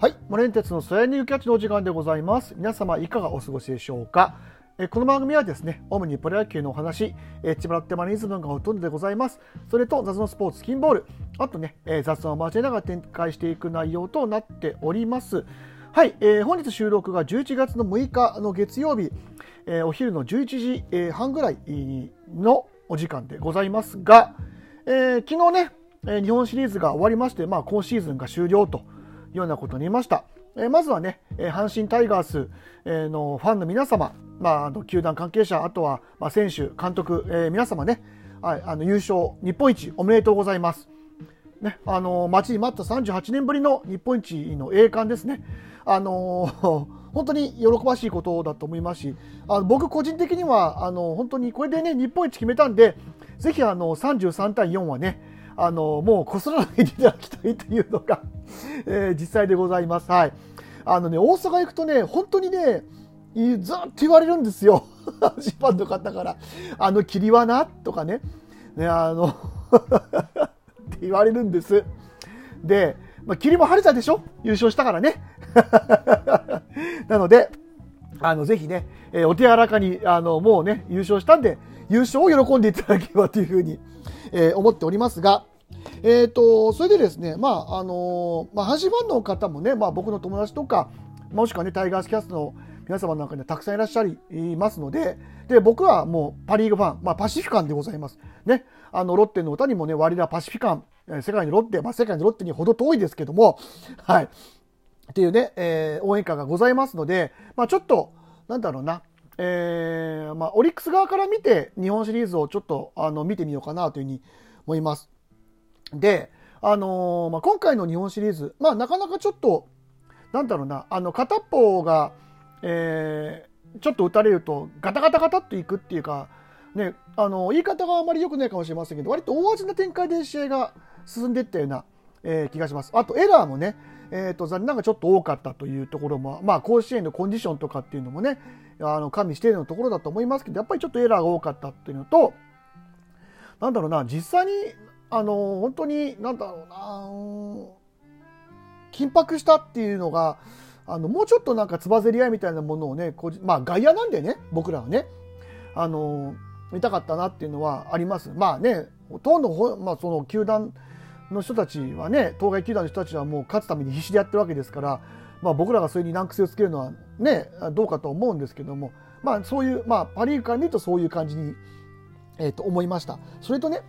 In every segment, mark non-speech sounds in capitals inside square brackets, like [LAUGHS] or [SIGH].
はいモレンテツのソヤニューキャッチのお時間でございます。皆様いかがお過ごしでしょうか？えこの番組はですね、主にプロ野球のお話、え千葉ロッテマリーンズ分がほとんどでございます。それと雑のスポーツ、キンボール、あとね、え雑談を交えながら展開していく内容となっております。はい、えー本日収録が11月の6日の月曜日、えーお昼の11時、え半ぐらいのお時間でございますが、えー昨日ね、え日本シリーズが終わりまして、まあ、今シーズンが終了とようなことになりました。えまずはね、え阪神タイガースえのファンの皆様、まあ、あの球団関係者、あとは、まあ、選手、監督、えー皆様ね、はい、あの優勝、日本一おめでとうございます。ね、あの待ちに待った38年ぶりの日本一の栄冠ですね。あの [LAUGHS] 本当に喜ばしいことだと思いますし、あの僕個人的にはあの本当にこれでね日本一決めたんで、ぜひあの33対4はね、あのもうこすらないでいただきたいというのが、[LAUGHS] えー実際でございます。はい。あのね大阪行くとね本当にねいずっと言われるんですよ。阪神ファンの方から。あの霧はなとかね。ね、あの [LAUGHS] って言われるんです。で、まあ、霧も晴れたでしょ？優勝したからね。[LAUGHS] なので、あの、ぜひね、えーお手柔らかに、あの、もうね、優勝したんで、優勝を喜んでいただければというふうに、えー思っておりますが、えっ、と、それでですね、まあ、あのまあ、阪神ファンの方もね、まあ、僕の友達とか、もしくはね、タイガースキャストの皆様の中にはたくさんいらっしゃいますので、で、僕はもうパリーグファン、まあ、パシフィカンでございます。ね、あの、ロッテの歌にもね、ワリラパシフィカン、世界のロッテ、まあ、世界のロッテにほど遠いですけども、はい。っていうね、えー応援歌がございますので、まあ、ちょっと、なんだろうな、えーまあ、オリックス側から見て、日本シリーズをちょっとあの見てみようかなというふうに思います。で、あのーまあ、今回の日本シリーズ、まあ、なかなかちょっと、なんだろうな、あの片方が、えーちょっと打たれると、ガタガタガタっといくっていうか、ね、あの言い方があまり良くないかもしれませんけど、割と大味な展開で試合が進んでいったような、えー気がします。あとエラーもね、えー、と残念ながらちょっと多かったというところも、まあ、甲子園のコンディションとかっていうのもね、あの加味しているようなところだと思いますけど、やっぱりちょっとエラーが多かったっていうのと、なんだろうな、実際に、あの本当に、なんだろうな、緊迫したっていうのが、あのもうちょっとなんかつばぜり合いみたいなものをね、こまあ外野なんでね、僕らはね、あの見たかったなっていうのはあります。まあね、ほとんど、まあ、その球団の人たちはね、当該球団の人たちはもう勝つために必死でやってるわけですから、まあ、僕らがそれに難癖をつけるのはね、どうかと思うんですけども、まあ、そういう、まあ、パ・リーグから見るとそういう感じに、えーと思いました。それとね、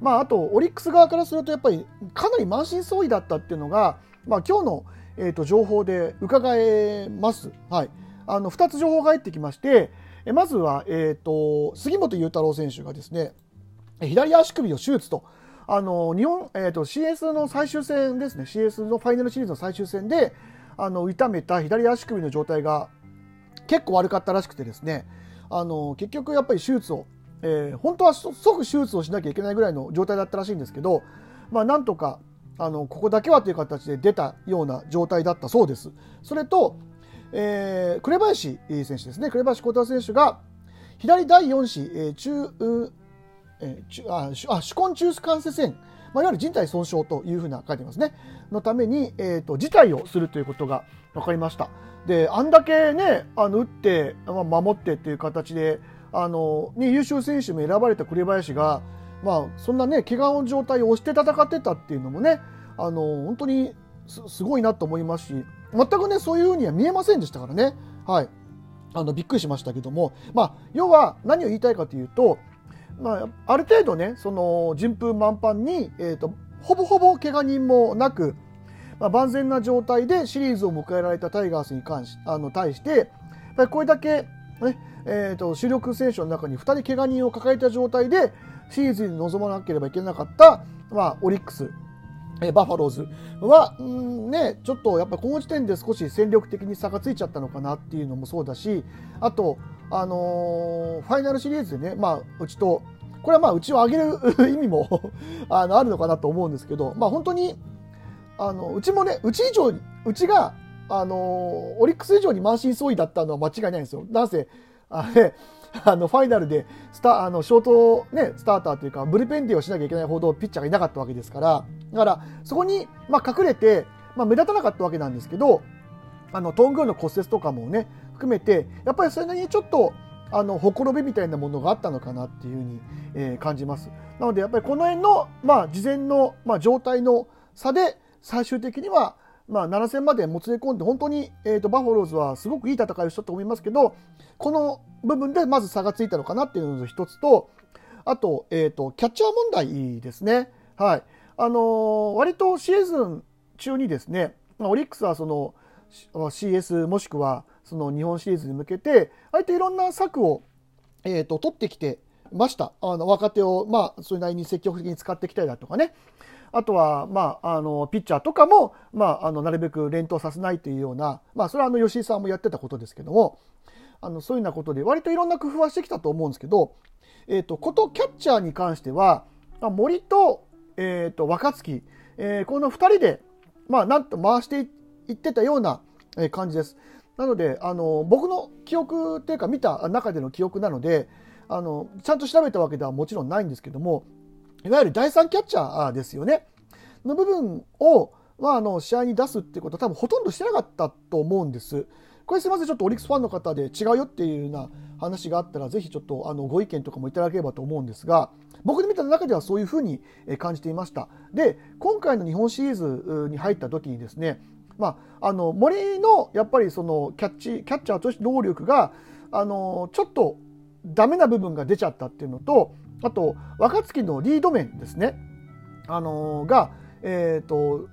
まあ、あとオリックス側からするとやっぱりかなり満身創痍だったっていうのが、まあ、今日の、えー、と情報で伺えます。はい、あの2つ情報が入ってきましてえまずは、えー、と杉本裕太郎選手がですね左足首を手術と。あの日本、えー、と CS の最終戦ですね CS のファイナルシリーズの最終戦であの痛めた左足首の状態が結構悪かったらしくてですねあの結局やっぱり手術を、えー本当は即手術をしなきゃいけないぐらいの状態だったらしいんですけど、まあ、なんとかあのここだけはという形で出たような状態だったそうです。それと、えー紅林選手ですね。紅林幸太選手が左第4子、えー中うえー中ああ手根中枢関節炎、まあ、いわゆる人体損傷というふうな書いてますね。のために、えー、と辞退をするということが分かりました。であんだけねあの打って、まあ、守ってっていう形であの、ね、優秀選手も選ばれた紅林が、まあ、そんなね怪我の状態を押して戦ってたっていうのもねあの本当にすごいなと思いますし全くねそういうふうには見えませんでしたからね。はい。あのびっくりしましたけども、まあ、要は何を言いたいかというと、まあ、ある程度ねその順風満帆に、えー、とほぼほぼ怪我人もなく、まあ、万全な状態でシリーズを迎えられたタイガースに関しあの対してやっぱりこれだけ、ねえー、と主力選手の中に2人怪我人を抱えた状態でシーズンに臨まなければいけなかった、まあ、オリックスえーバファローズは、うんね、ちょっとやっぱこの時点で少し戦力的に差がついちゃったのかなっていうのもそうだしあと、あのーファイナルシリーズでね、まあ、うちとこれはまあうちを上げる [LAUGHS] 意味もあのあるのかなと思うんですけど、まあ、本当にあのうちもねうち以上うちが、あのーオリックス以上に満身創痍だったのは間違いないんですよ。なんせあれあのファイナルでスタあのショート、ね、スターターというかブルペンデーをしなきゃいけないほどピッチャーがいなかったわけですからだからそこに、まあ、隠れて、まあ、目立たなかったわけなんですけどあのトングの骨折とかもね含めてやっぱりそれなりにちょっとあのほころびみたいなものがあったのかなっていうふうに、えー、感じます。なのでやっぱりこの辺の、まあ、事前の、まあ、状態の差で最終的には、まあ、7000までもつれ込んで本当に、えーと、バファローズはすごくいい戦いをしたと思いますけどこの部分でまず差がついたのかなっていうのが一つとあと,、えーと、キャッチャー問題ですね。はい。あのー、割とシーズン中にですねオリックスはその CS もしくはその日本シリーズに向けてあえていろんな策を、えーと、取ってきてました。あの若手を、まあ、それなりに積極的に使ってきたいだとかね。あとは、まあ、あのピッチャーとかも、まあ、あのなるべく連投させないというような、まあ、それはあの吉井さんもやってたことですけどもあのそういうようなことで割といろんな工夫はしてきたと思うんですけど、えーと、ことキャッチャーに関しては森と,、えーと、若月、えー、この2人で、まあ、なんと回していってたような感じです。なのであの僕の記憶っていうか見た中での記憶なのであのちゃんと調べたわけではもちろんないんですけどもいわゆる第3キャッチャーですよね。の部分を、まあ、あの試合に出すってことは多分ほとんどしてなかったと思うんです。これすいません。ちょっとオリックスファンの方で違うよっていうような話があったらぜひちょっとあのご意見とかもいただければと思うんですが僕で見た中ではそういうふうに感じていました。で今回の日本シリーズに入った時にですねまあ、あの森のやっぱりそのキャッチキャッチャーとして能力があのちょっとダメな部分が出ちゃったっていうのとあと若月のリード面ですねあのが、えーと、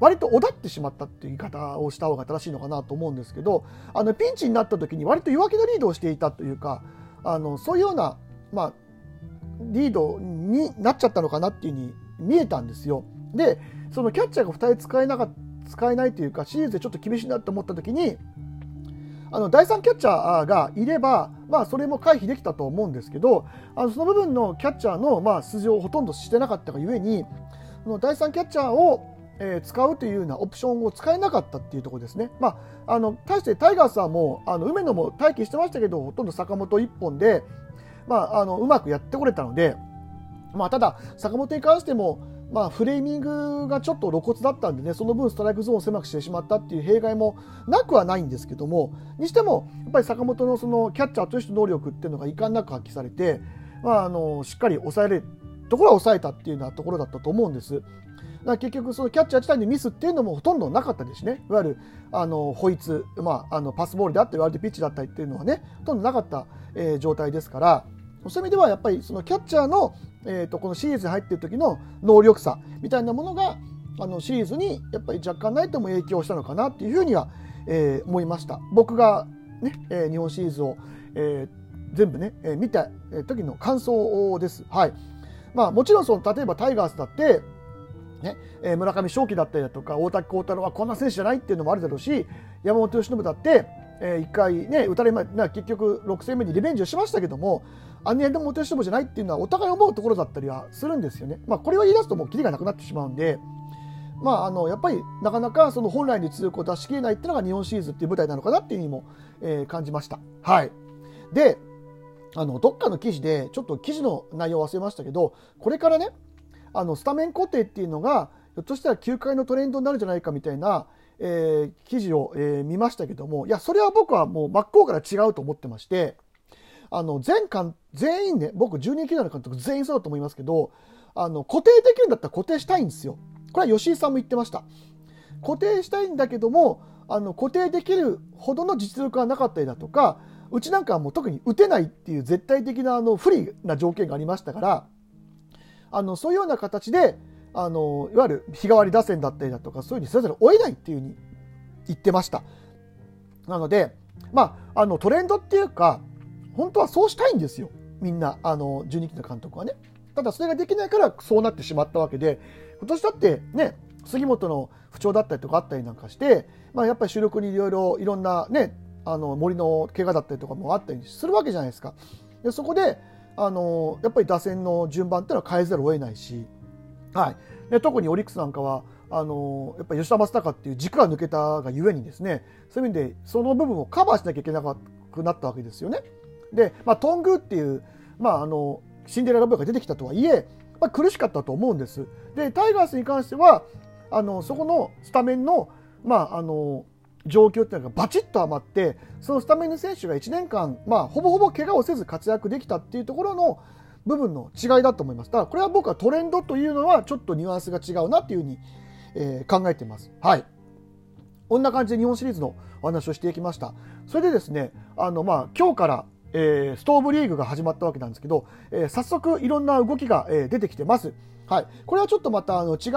割とおだってしまったっていう言い方をした方が正しいのかなと思うんですけどあのピンチになった時に割と弱気のリードをしていたというかあのそういうような、まあ、リードになっちゃったのかなっていうふうに見えたんですよ。でそのキャッチャーが2人使えなか使えないというかシリーズでちょっと厳しいなと思った時にあの第3キャッチャーがいれば、まあ、それも回避できたと思うんですけどあのその部分のキャッチャーの、まあ、出場をほとんどしてなかったがゆえにの第3キャッチャーをえー、使うというようなオプションを使えなかったっていうところですね。まあ、あの対してタイガースはもうあの梅野も待機してましたけどほとんど坂本1本で、まあ、あのうまくやってこれたので、まあ、ただ坂本に関してもまあ、フレーミングがちょっと露骨だったんでねその分ストライクゾーンを狭くしてしまったっていう弊害もなくはないんですけどもにしてもやっぱり坂本のそのキャッチャーとして能力っていうのが遺憾なく発揮されて、まあ、あのしっかり抑えれるところは抑えたっていうようなところだったと思うんです。だ結局そのキャッチャー自体のミスっていうのもほとんどなかったですねいわゆるあのホイツ、まあ、あのパスボールであったりワールドピッチだったりっていうのはねほとんどなかった、えー、状態ですからそういう意味ではやっぱりそのキャッチャーのえーと、このシリーズに入っている時の能力差みたいなものがあのシリーズにやっぱり若干ないとも影響したのかなっていうふうには、えー、思いました僕がね、えー、日本シリーズを、えー、全部ね、えー、見た時の感想です。はいまあ、もちろんその例えばタイガースだってねえー、村上正輝だったりだとか大竹幸太郎はこんな選手じゃないっていうのもあるだろうし山本由伸だって、えー、1回ね打たれま結局6戦目にリベンジをしましたけども姉やでも元吉もじゃないっていうのはお互い思うところだったりはするんですよね。まあ、これを言い出すともうキリがなくなってしまうんで、まあ、あのやっぱりなかなかその本来の実力を出し切れないっていうのが日本シリーズっていう舞台なのかなっていうふうにも、えー、感じました。はい、であのどっかの記事でちょっと記事の内容を忘れましたけどこれからねあのスタメン固定っていうのがひょっとしたら球界のトレンドになるんじゃないかみたいな、えー、記事を、えー、見ましたけどもいやそれは僕はもう真っ向から違うと思ってましてあの全監全員ね僕12人の監督全員そうだと思いますけどあの固定できるんだったら固定したいんですよ。これは吉井さんも言ってました。固定したいんだけどもあの固定できるほどの実力がなかったりだとかうちなんかはもう特に打てないっていう絶対的なあの不利な条件がありましたからあのそういうような形であのいわゆる日替わり打線だったりだとかそういうふうにそれぞれ追えないっていうふうに言ってました。なのでまああのトレンドっていうか本当はそうしたいんですよ。みんなあの12期の監督はね。ただそれができないからそうなってしまったわけで。今年だってね杉本の不調だったりとかあったりなんかして、まあ、やっぱり主力にいろいろいろんなねあの森の怪我だったりとかもあったりするわけじゃないですか。でそこであのやっぱり打線の順番っていうのは変えざるを得ないし、はい、で特にオリックスなんかはあのやっぱり吉田正尚っていう軸が抜けたがゆえにですねそういう意味でその部分をカバーしなきゃいけなくなったわけですよね。で、まあ、トングっていう、まあ、あのシンデレラボーイが出てきたとはいえ、まあ、苦しかったと思うんです。でタイガースに関してはあのそこのスタメンの,、まあ、あの状況っていうのがバチッとはまってそのスタメンの選手が1年間、まあ、ほぼほぼ怪我をせず活躍できたっていうところの部分の違いだと思います。だからこれは僕はトレンドというのはちょっとニュアンスが違うなっていうふうに、えー、考えています。はい。こんな感じで日本シリーズのお話をしていきました。それでですね、あのまあ今日からえー、ストーブリーグが始まったわけなんですけど、えー、早速いろんな動きが、えー、出てきてます。はい。これはちょっとまたあの違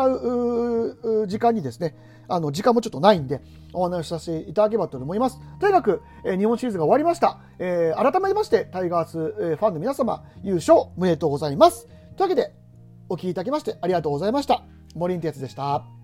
う時間にですね、あの時間もちょっとないんで、お話しさせていただければと思います。とにかく、えー、日本シリーズが終わりました。えー、改めまして、タイガース、えー、ファンの皆様、優勝おめでとうございます。というわけで、お聴きいただきましてありがとうございました。森ン哲でした。